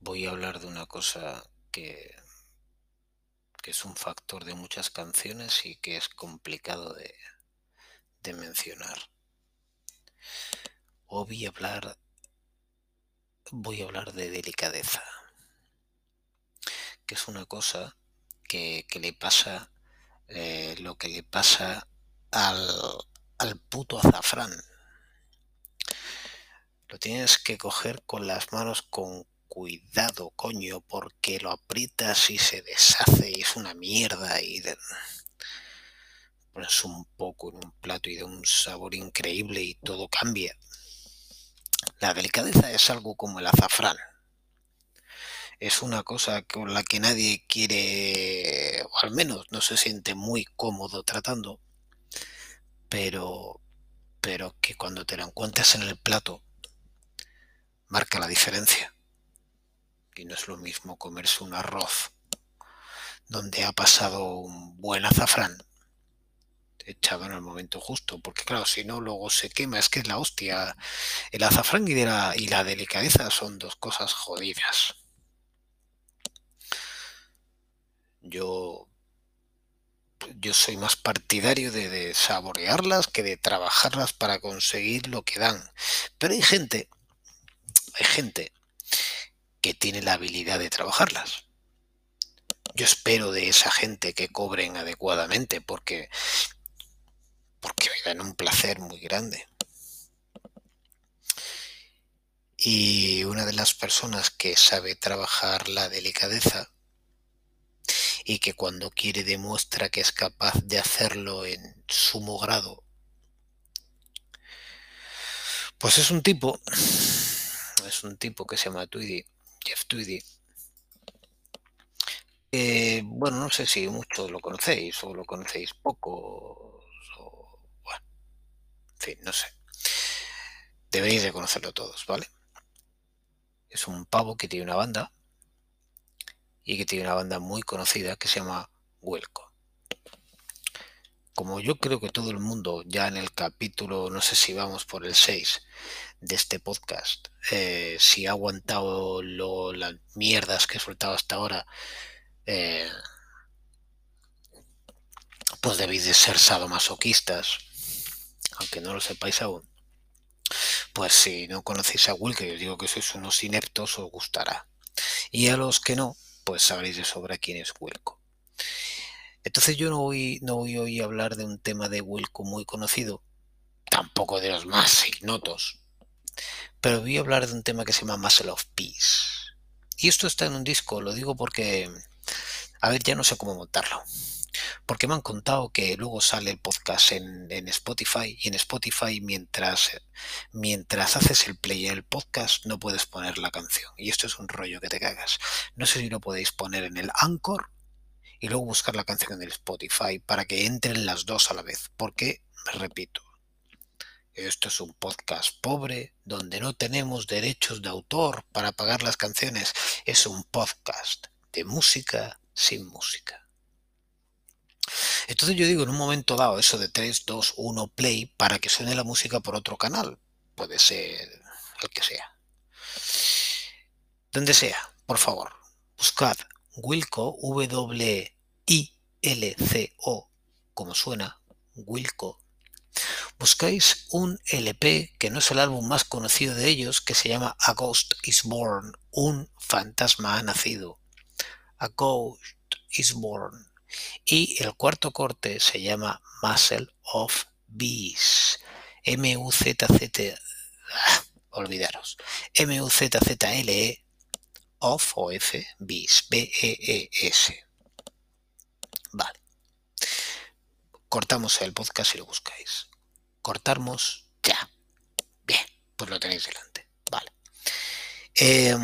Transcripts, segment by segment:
Voy a hablar de una cosa que, que es un factor de muchas canciones y que es complicado de, de mencionar. Hoy voy a hablar, voy a hablar de delicadeza, que es una cosa que, que le pasa eh, lo que le pasa al, al puto azafrán. Lo tienes que coger con las manos con cuidado, coño, porque lo aprietas y se deshace y es una mierda y de... pones un poco en un plato y de un sabor increíble y todo cambia. La delicadeza es algo como el azafrán. Es una cosa con la que nadie quiere, o al menos no se siente muy cómodo tratando, pero, pero que cuando te la encuentras en el plato, marca la diferencia. Y no es lo mismo comerse un arroz donde ha pasado un buen azafrán echado en el momento justo, porque claro, si no luego se quema, es que es la hostia. El azafrán y, la, y la delicadeza son dos cosas jodidas. Yo yo soy más partidario de, de, saborearlas que de trabajarlas para conseguir lo que dan. Pero hay gente, hay gente que tiene la habilidad de trabajarlas. Yo espero de esa gente que cobren adecuadamente porque porque me dan un placer muy grande. Y una de las personas que sabe trabajar la delicadeza y que cuando quiere demuestra que es capaz de hacerlo en sumo grado, pues es un tipo, es un tipo que se llama Tweedy, Jeff Tweedy. Eh, bueno, no sé si muchos lo conocéis o lo conocéis poco, o, bueno, en fin, no sé. Deberéis de conocerlo todos, ¿vale? Es un pavo que tiene una banda y que tiene una banda muy conocida que se llama Wilco. Como yo creo que todo el mundo ya en el capítulo, no sé si vamos por el 6 de este podcast, eh, si ha aguantado lo, las mierdas que he soltado hasta ahora, eh, pues debéis de ser sadomasoquistas, aunque no lo sepáis aún. Pues si no conocéis a Will, que os digo que sois unos ineptos, os gustará. Y a los que no, pues sabréis de sobra quién es Wilco. Entonces yo no voy, no voy hoy a hablar de un tema de Wilco muy conocido, tampoco de los más ignotos, pero voy a hablar de un tema que se llama Muscle of Peace. Y esto está en un disco, lo digo porque, a ver, ya no sé cómo montarlo. Porque me han contado que luego sale el podcast en, en Spotify y en Spotify mientras, mientras haces el play en el podcast no puedes poner la canción. Y esto es un rollo que te cagas. No sé si lo podéis poner en el Anchor y luego buscar la canción en el Spotify para que entren las dos a la vez. Porque, repito, esto es un podcast pobre donde no tenemos derechos de autor para pagar las canciones. Es un podcast de música sin música. Entonces yo digo en un momento dado eso de 3, 2, 1 play para que suene la música por otro canal. Puede ser el que sea. Donde sea, por favor, buscad Wilco, W-I-L-C-O, como suena, Wilco. Buscáis un LP que no es el álbum más conocido de ellos, que se llama A Ghost is Born, un fantasma ha nacido. A Ghost is Born. Y el cuarto corte se llama Muscle of Bees. M-U-Z-Z. Ah, olvidaros. M-U-Z-Z-L-E of o F Bees. B-E-E-S. Vale. Cortamos el podcast y lo buscáis. Cortamos ya. Bien, pues lo tenéis delante. Vale. Eh,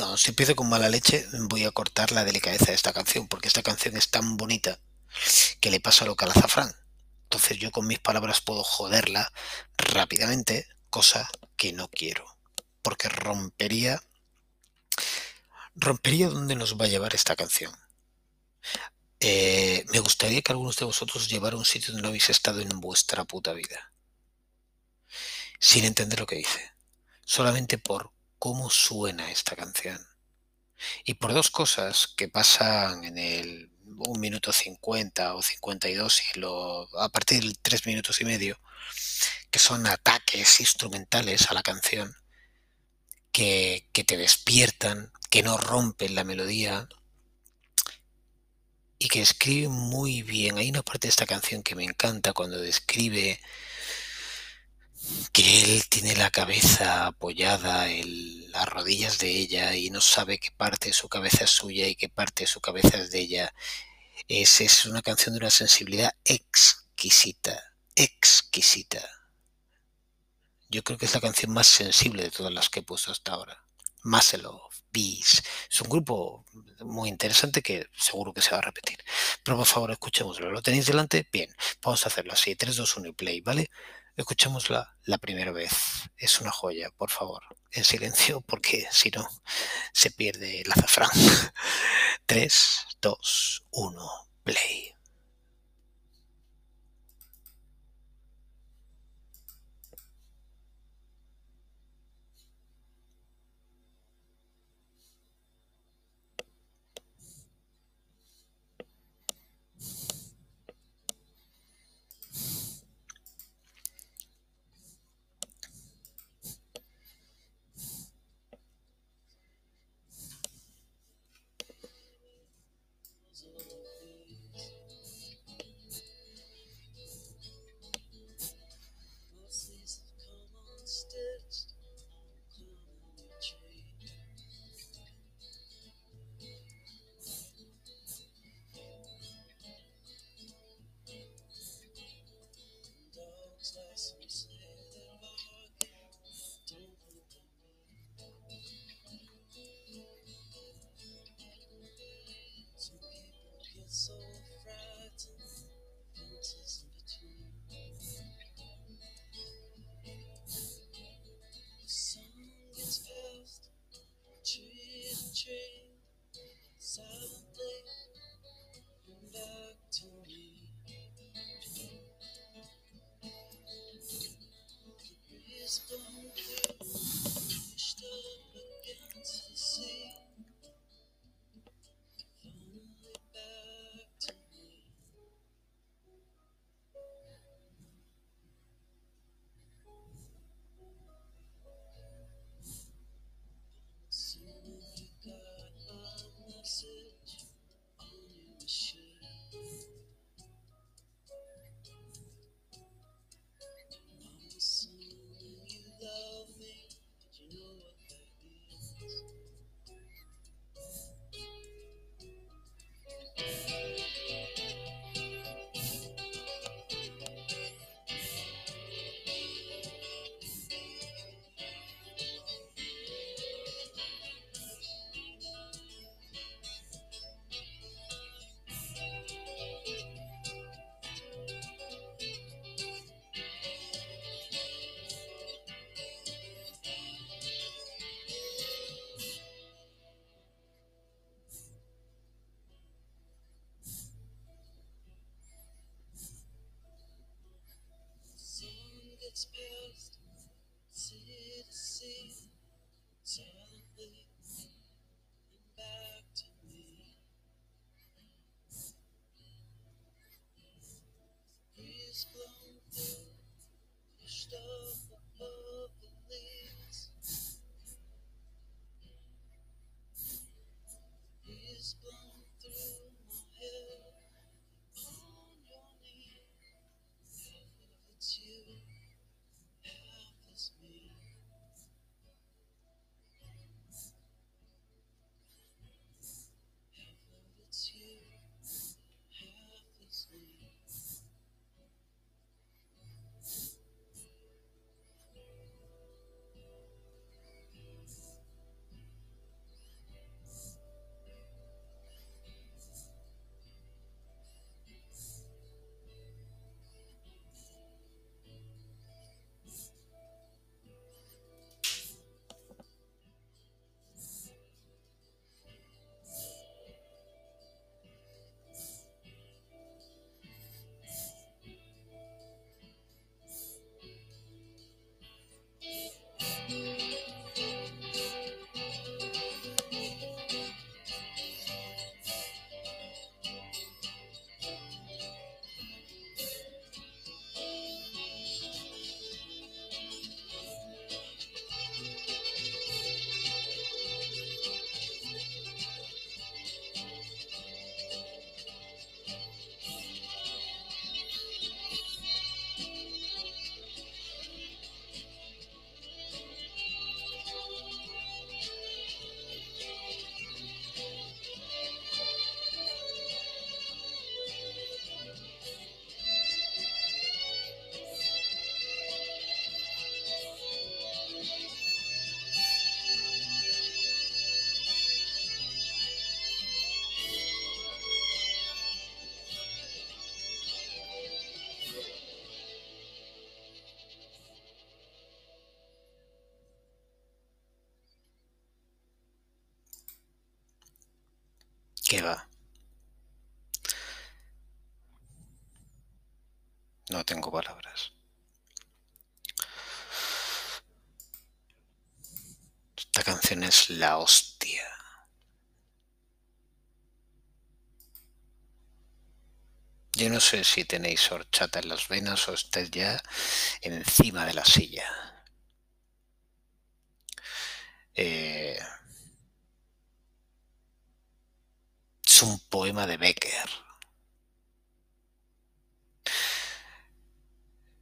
no, si empiezo con mala leche, voy a cortar la delicadeza de esta canción, porque esta canción es tan bonita que le pasa lo que al azafrán. Entonces yo con mis palabras puedo joderla rápidamente, cosa que no quiero, porque rompería rompería donde nos va a llevar esta canción. Eh, me gustaría que algunos de vosotros llevara un sitio donde no habéis estado en vuestra puta vida. sin entender lo que dice, solamente por cómo suena esta canción. Y por dos cosas que pasan en el 1 minuto 50 o 52 y lo, a partir de 3 minutos y medio, que son ataques instrumentales a la canción, que, que te despiertan, que no rompen la melodía y que escriben muy bien. Hay una parte de esta canción que me encanta cuando describe que él tiene la cabeza apoyada en las rodillas de ella y no sabe qué parte de su cabeza es suya y qué parte de su cabeza es de ella. Es, es una canción de una sensibilidad exquisita, exquisita. Yo creo que es la canción más sensible de todas las que he puesto hasta ahora. Muscle Es un grupo muy interesante que seguro que se va a repetir. Pero por favor, escuchémoslo. ¿Lo tenéis delante? Bien, vamos a hacerlo así. 3, 2, 1 y play, ¿vale? Escuchémosla la primera vez. Es una joya, por favor. En silencio, porque si no, se pierde el azafrán. 3, 2, 1, play. dispersed city to city, silently and back to me. Breeze blown through. No tengo palabras. Esta canción es la hostia. Yo no sé si tenéis horchata en las venas o estáis ya encima de la silla. Eh, es un poema de Becker.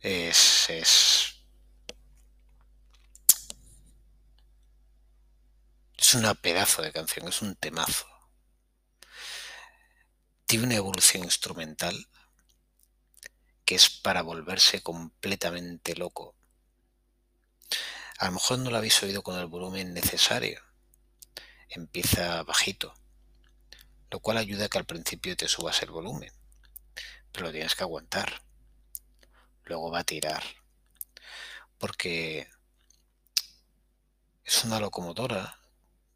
Es, es, es una pedazo de canción, es un temazo. Tiene una evolución instrumental que es para volverse completamente loco. A lo mejor no lo habéis oído con el volumen necesario. Empieza bajito, lo cual ayuda a que al principio te subas el volumen, pero lo tienes que aguantar. Luego va a tirar, porque es una locomotora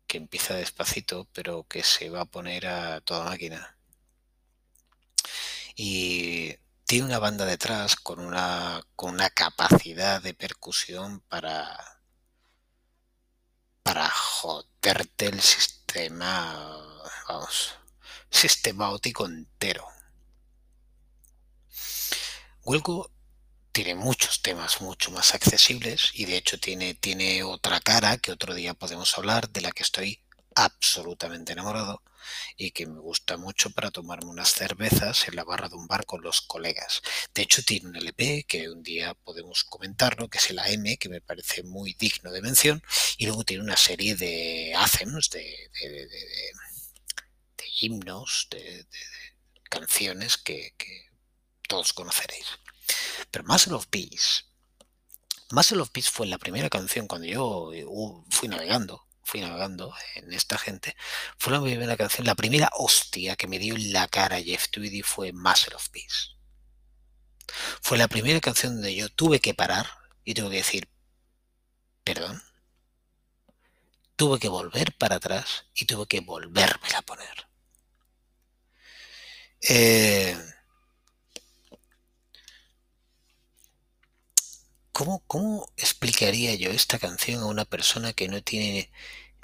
que empieza despacito, pero que se va a poner a toda máquina. Y tiene una banda detrás con una, con una capacidad de percusión para, para joderte el sistema, vamos, sistema óptico entero. Huelgo tiene muchos temas mucho más accesibles y de hecho tiene, tiene otra cara que otro día podemos hablar, de la que estoy absolutamente enamorado y que me gusta mucho para tomarme unas cervezas en la barra de un bar con los colegas. De hecho, tiene un LP que un día podemos comentarlo, que es el AM, que me parece muy digno de mención, y luego tiene una serie de anthems, de, de, de, de himnos, de, canciones que, todos conoceréis. Pero Muscle of Peace, Muscle of Peace fue la primera canción cuando yo uh, fui navegando, fui navegando en esta gente, fue la primera canción, la primera hostia que me dio en la cara Jeff Tweedy fue Muscle of Peace. Fue la primera canción donde yo tuve que parar y tuve que decir, perdón. Tuve que volver para atrás y tuve que volverme a poner. Eh, ¿Cómo, ¿Cómo explicaría yo esta canción a una persona que no tiene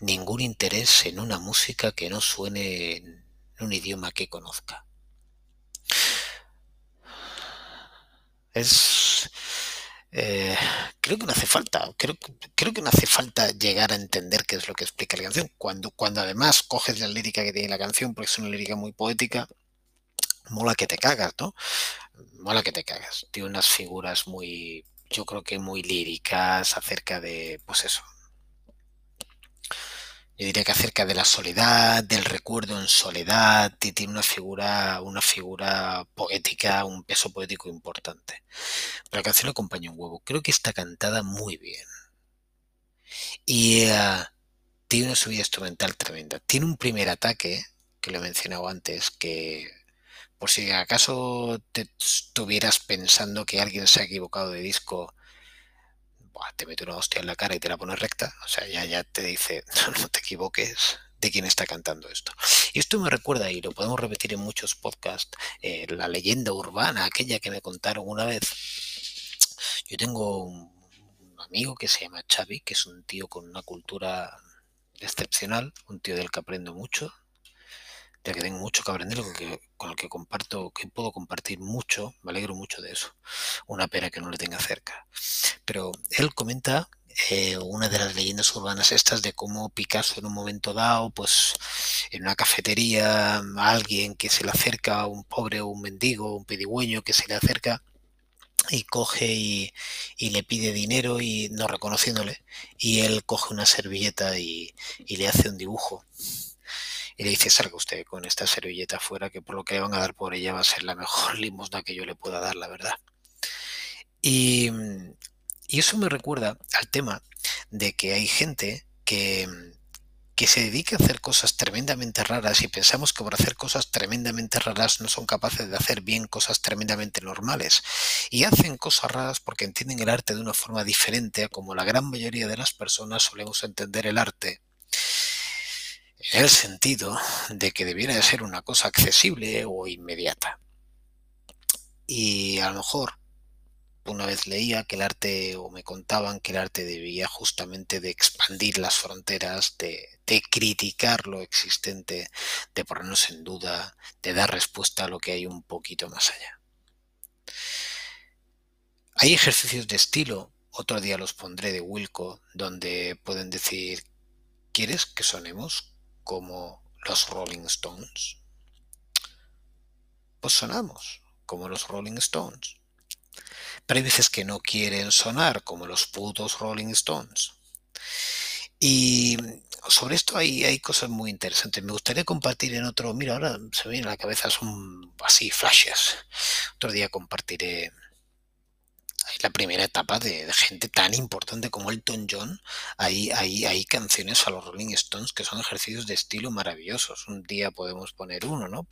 ningún interés en una música que no suene en un idioma que conozca? Es... Eh, creo que no hace falta, creo, creo, que no hace falta llegar a entender qué es lo que explica la canción. Cuando, cuando además coges la lírica que tiene la canción, porque es una lírica muy poética, mola que te cagas, ¿no? Mola que te cagas. Tiene unas figuras muy yo creo que muy líricas acerca de, pues eso. Yo diría que acerca de la soledad, del recuerdo en soledad, tiene una figura, una figura poética, un peso poético importante. Pero la canción acompaña un huevo. Creo que está cantada muy bien. Y uh, tiene una subida instrumental tremenda. Tiene un primer ataque, que lo he mencionado antes, que por si acaso te estuvieras pensando que alguien se ha equivocado de disco, te mete una hostia en la cara y te la pone recta. O sea, ya, ya te dice, no, te equivoques de quién está cantando esto. Y esto me recuerda, y lo podemos repetir en muchos podcasts, eh, la leyenda urbana, aquella que me contaron una vez. Yo tengo un amigo que se llama Xavi, que es un tío con una cultura excepcional, un tío del que aprendo mucho, ya que tengo mucho que aprender, con, que, el que comparto, que puedo compartir mucho, me alegro mucho de eso. Una pena que no le tenga cerca. Pero él comenta eh, una de las leyendas urbanas estas de cómo Picasso en un momento dado, pues en una cafetería, a alguien que se le acerca, un pobre un mendigo, un pedigüeño que se le acerca y coge y, le pide dinero y no reconociéndole y él coge una servilleta y le hace un dibujo y le dice, salga usted con esta servilleta afuera, que por lo que le van a dar por ella va a ser la mejor limosna que yo le pueda dar, la verdad. Y, y eso me recuerda al tema de que hay gente que, que se dedica a hacer cosas tremendamente raras y pensamos que por hacer cosas tremendamente raras no son capaces de hacer bien cosas tremendamente normales. Y hacen cosas raras porque entienden el arte de una forma diferente a como la gran mayoría de las personas solemos entender el arte en el sentido de que debiera de ser una cosa accesible o inmediata. Y a lo mejor una vez leía que el arte, o me contaban que el arte debía justamente de expandir las fronteras, de, de, criticar lo existente, de ponernos en duda, de dar respuesta a lo que hay un poquito más allá. Hay ejercicios de estilo, otro día los pondré de Wilco, donde pueden decir, ¿quieres que sonemos como los Rolling Stones? Pues sonamos como los Rolling Stones pero hay veces que no quieren sonar como los putos Rolling Stones. Y sobre esto hay, cosas muy interesantes. Me gustaría compartir en otro. Mira, ahora se me viene a la cabeza, son así flashes. Otro día compartiré la primera etapa de, gente tan importante como Elton John. Hay, hay, hay canciones a los Rolling Stones que son ejercicios de estilo maravillosos. Un día podemos poner uno, ¿no?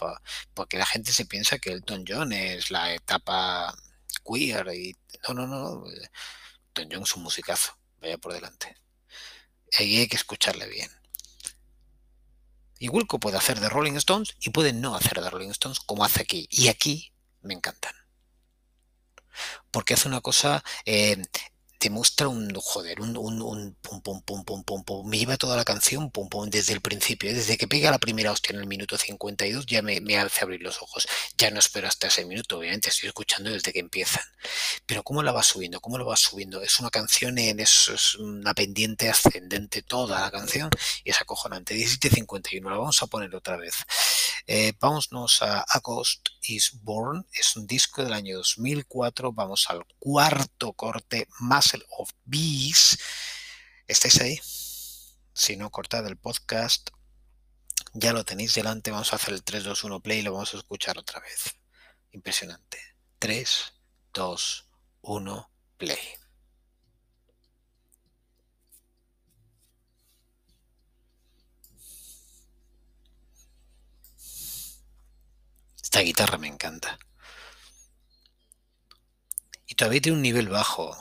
Porque la gente se piensa que Elton John es la etapa queer y no, no, no. Elton John es un musicazo, vaya por delante. Ahí hay que escucharle bien. Y Wilco puede hacer de Rolling Stones y puede no hacer de Rolling Stones como hace aquí. Y aquí me encantan. Porque hace una cosa eh, te muestra un, joder, un, un, un, pum, pum, pum, pum, pum, pum, me lleva toda la canción, pum, pum, desde el principio, desde que pega la primera hostia en el minuto 52, ya me, me hace abrir los ojos, ya no espero hasta ese minuto, obviamente estoy escuchando desde que empiezan, pero cómo la va subiendo, cómo lo va subiendo, es una canción, en eso es una pendiente ascendente toda la canción, y es acojonante, 17.51, la vamos a poner otra vez, eh, vámonos a August is Born, es un disco del año 2004, vamos al cuarto corte más of Bees. ¿Estáis ahí? Si no, cortad el podcast. Ya lo tenéis delante. Vamos a hacer el 3, 2, 1 play y lo vamos a escuchar otra vez. Impresionante. 3, 2, 1 play. Esta guitarra me encanta. Y todavía tiene un nivel bajo.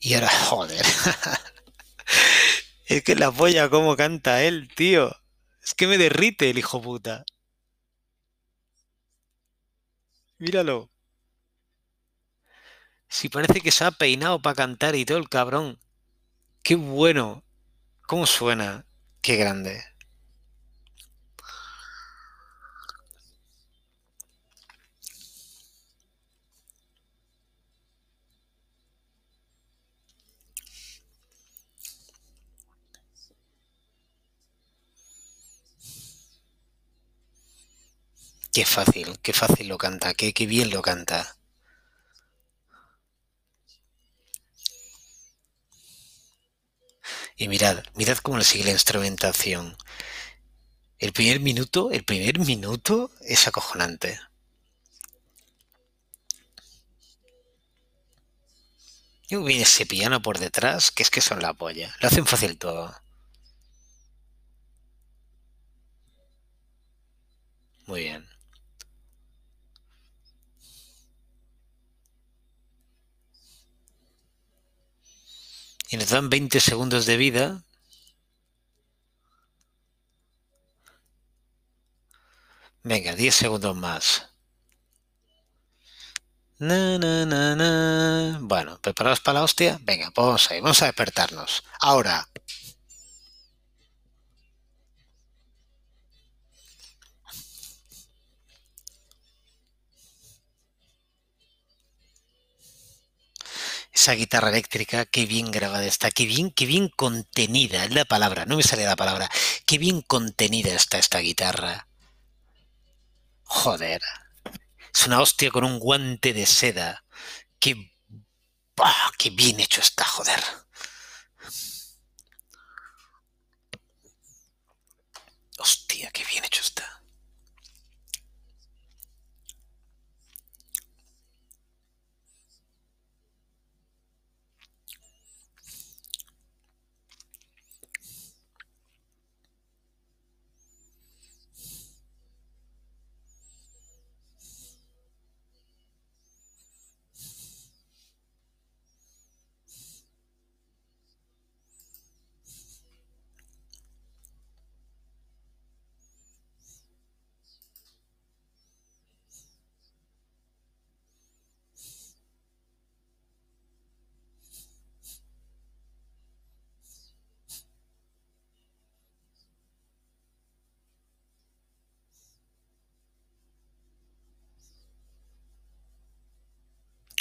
Y ahora, joder. es que la polla cómo canta él, tío. Es que me derrite el hijo puta. Míralo. Si parece que se ha peinado para cantar y todo el cabrón. Qué bueno. ¿Cómo suena? Qué grande. Qué fácil, qué fácil lo canta, qué, qué bien lo canta. Y mirad, mirad cómo le sigue la instrumentación. El primer minuto, el primer minuto es acojonante. Y viene ese piano por detrás, que es que son la polla. Lo hacen fácil todo. Muy bien. Y nos dan 20 segundos de vida. Venga, 10 segundos más. Na, na, na, bueno, ¿preparados para la hostia? Venga, pues vamos a ir, vamos a despertarnos. Ahora. Esa guitarra eléctrica, qué bien grabada está, qué bien, qué bien contenida, es la palabra, no me sale la palabra, qué bien contenida está esta guitarra. Joder, es una hostia con un guante de seda. Qué, oh, qué bien hecho está, joder. Hostia, qué bien hecho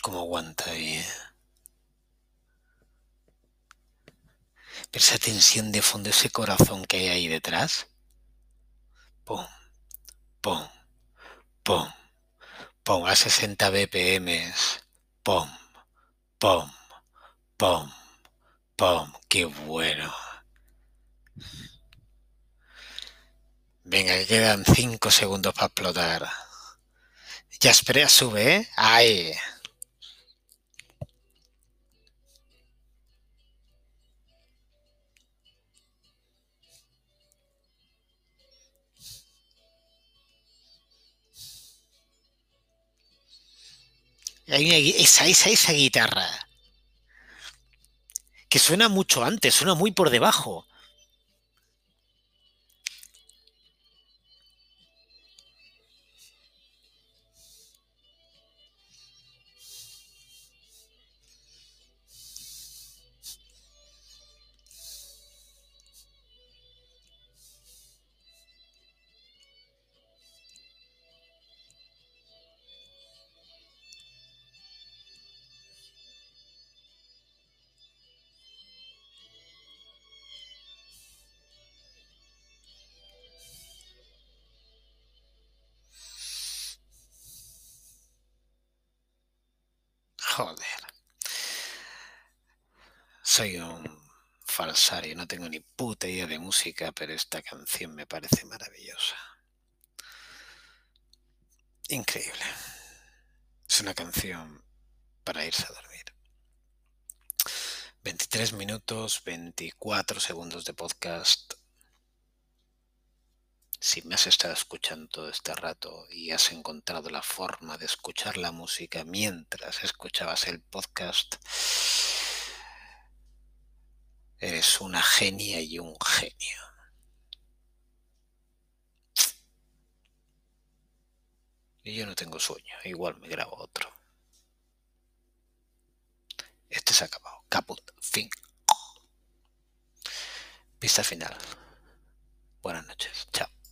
cómo aguanta ahí. ¿eh? Pero esa tensión de fondo, ese corazón que hay ahí detrás. Pum, pum, pum, pum, a 60 BPM. Pum, pum, pum, pum. Qué bueno. Venga, que quedan 5 segundos para explotar. Ya espera, sube, ¿eh? Ahí. Hay una esa, esa, esa guitarra. Que suena mucho antes, suena muy por debajo. Joder. Soy un falsario, no tengo ni puta idea de música, pero esta canción me parece maravillosa. Increíble. Es una canción para irse a dormir. 23 minutos, 24 segundos de podcast. Si me has estado escuchando todo este rato y has encontrado la forma de escuchar la música mientras escuchabas el podcast, eres una genia y un genio. Y yo no tengo sueño, igual me grabo otro. Este se ha acabado. Caput. Fin. Pista final. Buenas noches. Chao.